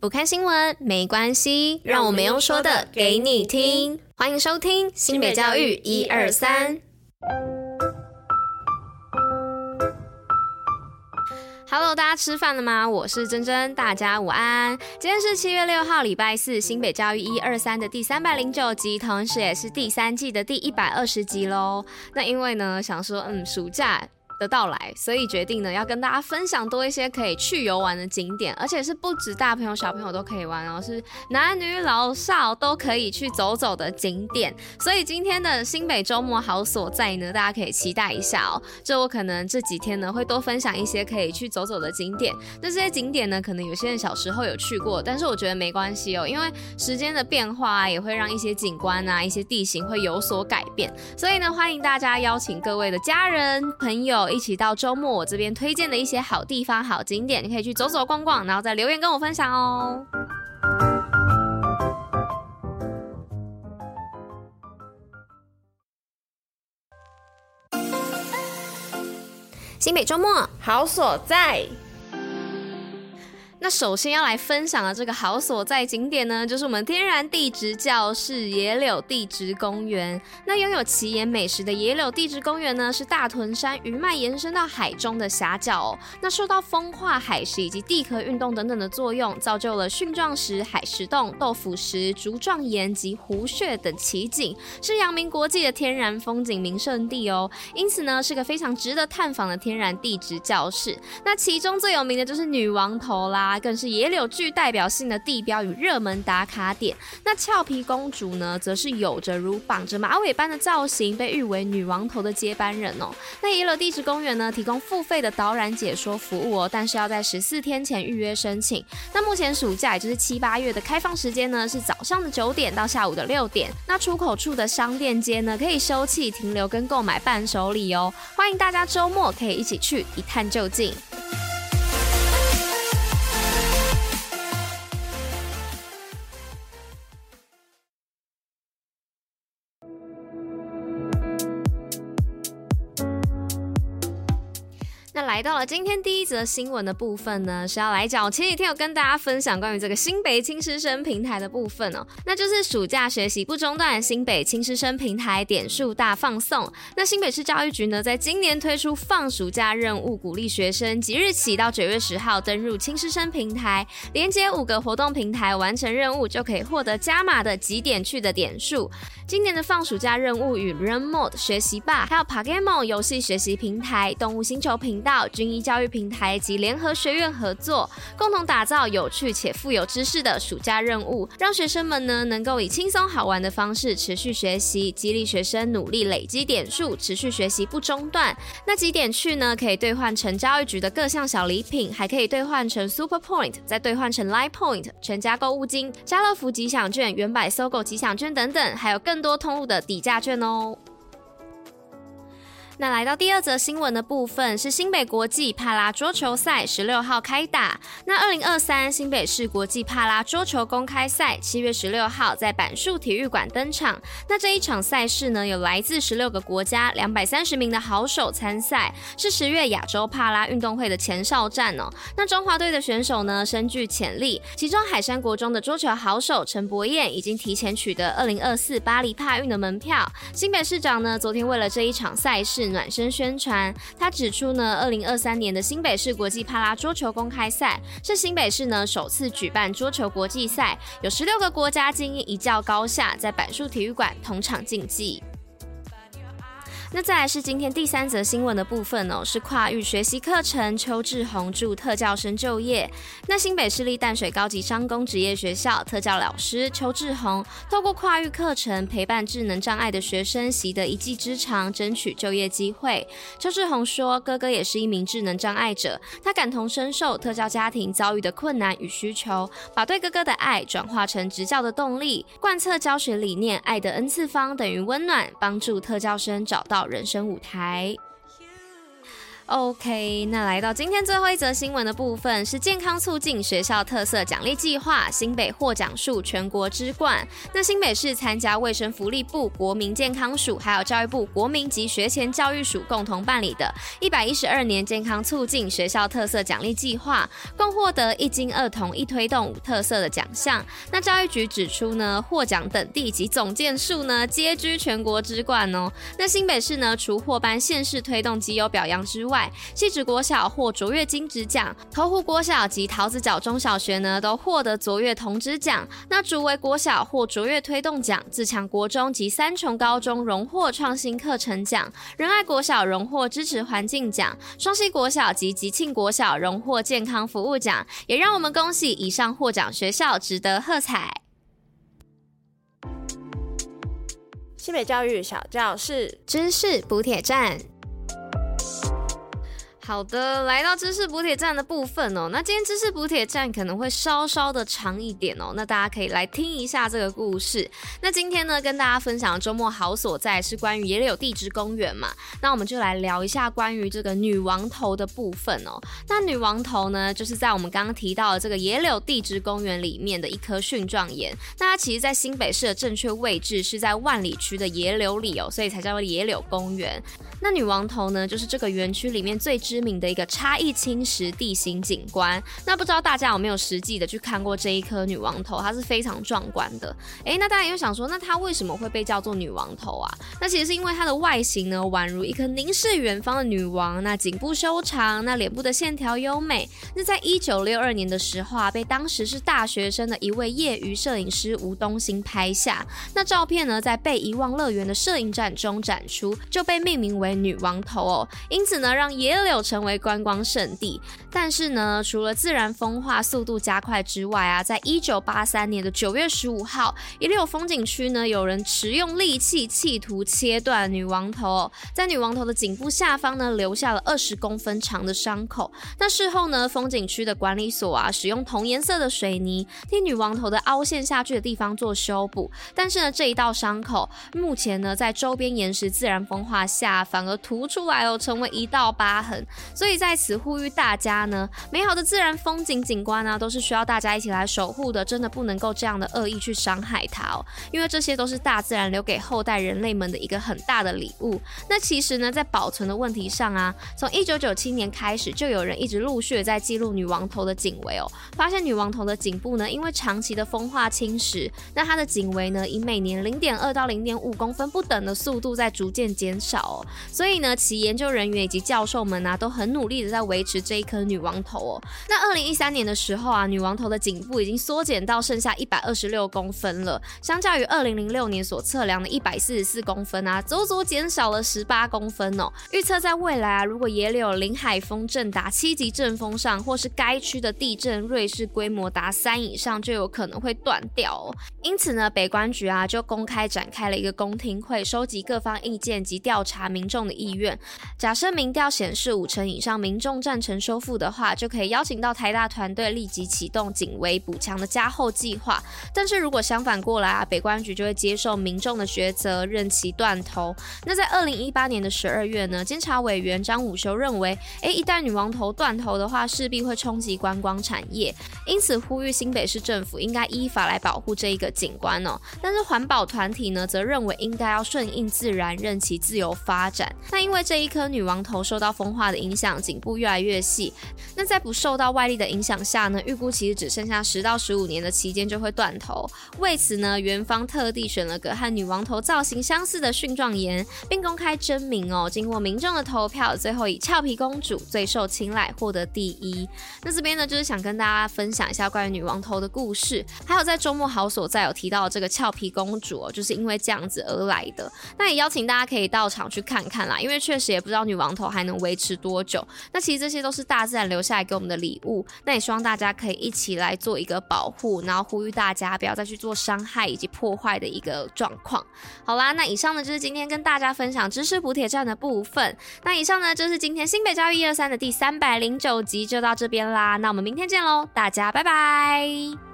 不看新闻没关系，让我们用说的给你听。欢迎收听新北教育一二三。Hello，大家吃饭了吗？我是珍珍，大家午安。今天是七月六号，礼拜四，新北教育一二三的第三百零九集，同时也是第三季的第一百二十集喽。那因为呢，想说，嗯，暑假。的到来，所以决定呢要跟大家分享多一些可以去游玩的景点，而且是不止大朋友小朋友都可以玩，然后是男女老少都可以去走走的景点。所以今天的新北周末好所在呢，大家可以期待一下哦。这我可能这几天呢会多分享一些可以去走走的景点。那这些景点呢，可能有些人小时候有去过，但是我觉得没关系哦，因为时间的变化啊，也会让一些景观啊、一些地形会有所改变。所以呢，欢迎大家邀请各位的家人朋友。一起到周末，我这边推荐的一些好地方、好景点，你可以去走走逛逛，然后再留言跟我分享哦。新北周末好所在。那首先要来分享的这个好所在景点呢，就是我们天然地质教室野柳地质公园。那拥有奇岩美食的野柳地质公园呢，是大屯山余脉延伸到海中的狭角哦。那受到风化海蚀以及地壳运动等等的作用，造就了蕈状石、海蚀洞、豆腐石、竹状岩及湖穴等奇景，是扬名国际的天然风景名胜地哦。因此呢，是个非常值得探访的天然地质教室。那其中最有名的就是女王头啦。更是野柳具代表性的地标与热门打卡点。那俏皮公主呢，则是有着如绑着马尾般的造型，被誉为女王头的接班人哦。那野柳地质公园呢，提供付费的导览解说服务哦，但是要在十四天前预约申请。那目前暑假也就是七八月的开放时间呢，是早上的九点到下午的六点。那出口处的商店街呢，可以休憩停留跟购买伴手礼哦。欢迎大家周末可以一起去一探究竟。那来到了今天第一则新闻的部分呢，是要来讲我前几天有跟大家分享关于这个新北轻师生平台的部分哦，那就是暑假学习不中断，新北轻师生平台点数大放送。那新北市教育局呢，在今年推出放暑假任务，鼓励学生即日起到九月十号登入轻师生平台，连接五个活动平台完成任务，就可以获得加码的几点去的点数。今年的放暑假任务与 Run Mode 学习吧，还有 Pokemon 游戏学习平台、动物星球频到军医教育平台及联合学院合作，共同打造有趣且富有知识的暑假任务，让学生们呢能够以轻松好玩的方式持续学习，激励学生努力累积点数，持续学习不中断。那几点去呢，可以兑换成教育局的各项小礼品，还可以兑换成 Super Point，再兑换成 Line Point、全家购物金、家乐福吉祥券、远百搜狗吉祥券等等，还有更多通路的底价券哦。那来到第二则新闻的部分是新北国际帕拉桌球赛十六号开打。那二零二三新北市国际帕拉桌球公开赛七月十六号在板树体育馆登场。那这一场赛事呢，有来自十六个国家两百三十名的好手参赛，是十月亚洲帕拉运动会的前哨战哦。那中华队的选手呢，深具潜力，其中海山国中的桌球好手陈柏彦已经提前取得二零二四巴黎帕运的门票。新北市长呢，昨天为了这一场赛事。暖身宣传，他指出呢，二零二三年的新北市国际帕拉桌球公开赛是新北市呢首次举办桌球国际赛，有十六个国家精英一较高下，在板树体育馆同场竞技。那再来是今天第三则新闻的部分哦，是跨域学习课程，邱志宏助特教生就业。那新北市立淡水高级商工职业学校特教老师邱志宏，透过跨域课程陪伴智能障碍的学生习得一技之长，争取就业机会。邱志宏说，哥哥也是一名智能障碍者，他感同身受特教家庭遭遇的困难与需求，把对哥哥的爱转化成执教的动力，贯彻教学理念，爱的 N 次方等于温暖，帮助特教生找到到人生舞台。OK，那来到今天最后一则新闻的部分是健康促进学校特色奖励计划，新北获奖数全国之冠。那新北市参加卫生福利部国民健康署，还有教育部国民及学前教育署共同办理的一百一十二年健康促进学校特色奖励计划，共获得一金二铜一推动五特色的奖项。那教育局指出呢，获奖等地及总件数呢皆居全国之冠哦。那新北市呢，除获颁县市推动绩优表扬之外，汐止国小获卓越金质奖，头湖国小及桃子角中小学呢都获得卓越铜质奖。那竹围国小获卓越推动奖，自强国中及三重高中荣获创新课程奖，仁爱国小荣获支持环境奖，双溪国小及吉庆国小荣获健康服务奖。也让我们恭喜以上获奖学校，值得喝彩。西北教育小教室，知识补铁站。好的，来到知识补铁站的部分哦。那今天知识补铁站可能会稍稍的长一点哦。那大家可以来听一下这个故事。那今天呢，跟大家分享的周末好所在是关于野柳地质公园嘛。那我们就来聊一下关于这个女王头的部分哦。那女王头呢，就是在我们刚刚提到的这个野柳地质公园里面的一颗蕈状岩。那它其实在新北市的正确位置是在万里区的野柳里哦，所以才叫做野柳公园。那女王头呢，就是这个园区里面最知知名的一个差异侵蚀地形景观。那不知道大家有没有实际的去看过这一颗女王头？它是非常壮观的。诶，那大家又想说，那它为什么会被叫做女王头啊？那其实是因为它的外形呢，宛如一颗凝视远方的女王。那颈部修长，那脸部的线条优美。那在一九六二年的时候啊，被当时是大学生的一位业余摄影师吴东兴拍下。那照片呢，在被遗忘乐园的摄影展中展出，就被命名为。女王头哦，因此呢，让野柳成为观光胜地。但是呢，除了自然风化速度加快之外啊，在一九八三年的九月十五号，野柳风景区呢，有人持用利器企图切断女王头，在女王头的颈部下方呢，留下了二十公分长的伤口。那事后呢，风景区的管理所啊，使用同颜色的水泥替女王头的凹陷下去的地方做修补。但是呢，这一道伤口目前呢，在周边岩石自然风化下。反而凸出来哦，成为一道疤痕。所以在此呼吁大家呢，美好的自然风景景观呢、都是需要大家一起来守护的。真的不能够这样的恶意去伤害它哦，因为这些都是大自然留给后代人类们的一个很大的礼物。那其实呢，在保存的问题上啊，从一九九七年开始，就有人一直陆续在记录女王头的颈围哦，发现女王头的颈部呢，因为长期的风化侵蚀，那它的颈围呢，以每年零点二到零点五公分不等的速度在逐渐减少哦。所以呢，其研究人员以及教授们啊，都很努力的在维持这一颗女王头哦。那二零一三年的时候啊，女王头的颈部已经缩减到剩下一百二十六公分了，相较于二零零六年所测量的一百四十四公分啊，足足减少了十八公分哦。预测在未来啊，如果野柳林海风阵达七级阵风上，或是该区的地震瑞士规模达三以上，就有可能会断掉哦。因此呢，北关局啊就公开展开了一个公听会，收集各方意见及调查民众的意愿，假设民调显示五成以上民众赞成修复的话，就可以邀请到台大团队立即启动警围补强的加厚计划。但是如果相反过来啊，北关局就会接受民众的抉择，任其断头。那在二零一八年的十二月呢，监察委员张武修认为，诶，一旦女王头断头的话，势必会冲击观光产业，因此呼吁新北市政府应该依法来保护这一个景观哦。但是环保团体呢，则认为应该要顺应自然，任其自由发展。那因为这一颗女王头受到风化的影响，颈部越来越细。那在不受到外力的影响下呢，预估其实只剩下十到十五年的期间就会断头。为此呢，园方特地选了个和女王头造型相似的蕈状岩，并公开征名哦。经过民众的投票，最后以俏皮公主最受青睐，获得第一。那这边呢，就是想跟大家分享一下关于女王头的故事，还有在周末好所在有提到这个俏皮公主哦，就是因为这样子而来的。那也邀请大家可以到场去看看啦。因为确实也不知道女王头还能维持多多久。那其实这些都是大自然留下来给我们的礼物。那也希望大家可以一起来做一个保护，然后呼吁大家不要再去做伤害以及破坏的一个状况。好啦，那以上呢就是今天跟大家分享知识补铁站的部分。那以上呢就是今天新北教育一二三的第三百零九集，就到这边啦。那我们明天见喽，大家拜拜。